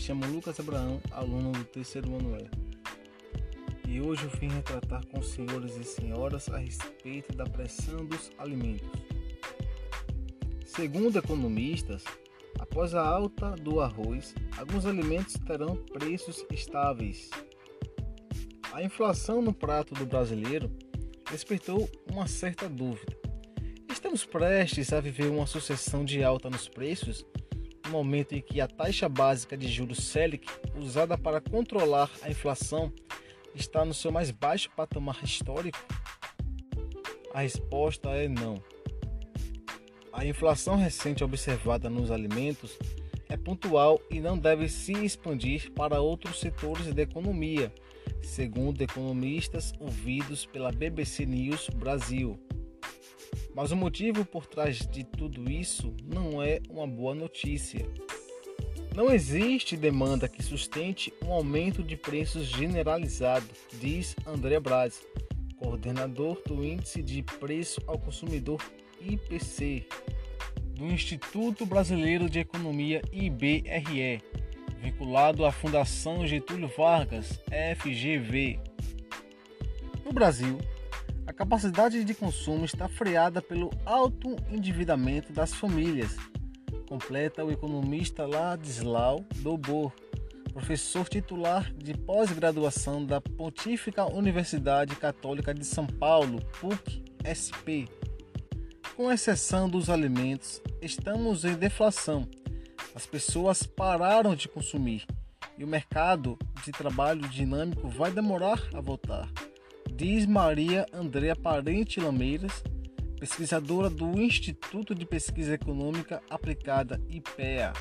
chamo Lucas Abraão, aluno do terceiro ano E. E hoje eu vim retratar com os senhores e senhoras a respeito da pressão dos alimentos. Segundo economistas, após a alta do arroz, alguns alimentos terão preços estáveis. A inflação no prato do brasileiro despertou uma certa dúvida. Estamos prestes a viver uma sucessão de alta nos preços momento em que a taxa básica de juros Selic, usada para controlar a inflação, está no seu mais baixo patamar histórico? A resposta é não. A inflação recente observada nos alimentos é pontual e não deve se expandir para outros setores da economia, segundo economistas ouvidos pela BBC News Brasil. Mas o motivo por trás de tudo isso não é uma boa notícia. Não existe demanda que sustente um aumento de preços generalizado, diz André Braz, coordenador do Índice de Preço ao Consumidor IPC, do Instituto Brasileiro de Economia IBRE, vinculado à Fundação Getúlio Vargas, FGV. No Brasil, capacidade de consumo está freada pelo alto endividamento das famílias, completa o economista Ladislau Dobor, professor titular de pós-graduação da Pontífica Universidade Católica de São Paulo, PUC-SP. Com exceção dos alimentos, estamos em deflação. As pessoas pararam de consumir e o mercado de trabalho dinâmico vai demorar a voltar diz Maria Andréa Parente Lameiras, pesquisadora do Instituto de Pesquisa Econômica Aplicada IPEA.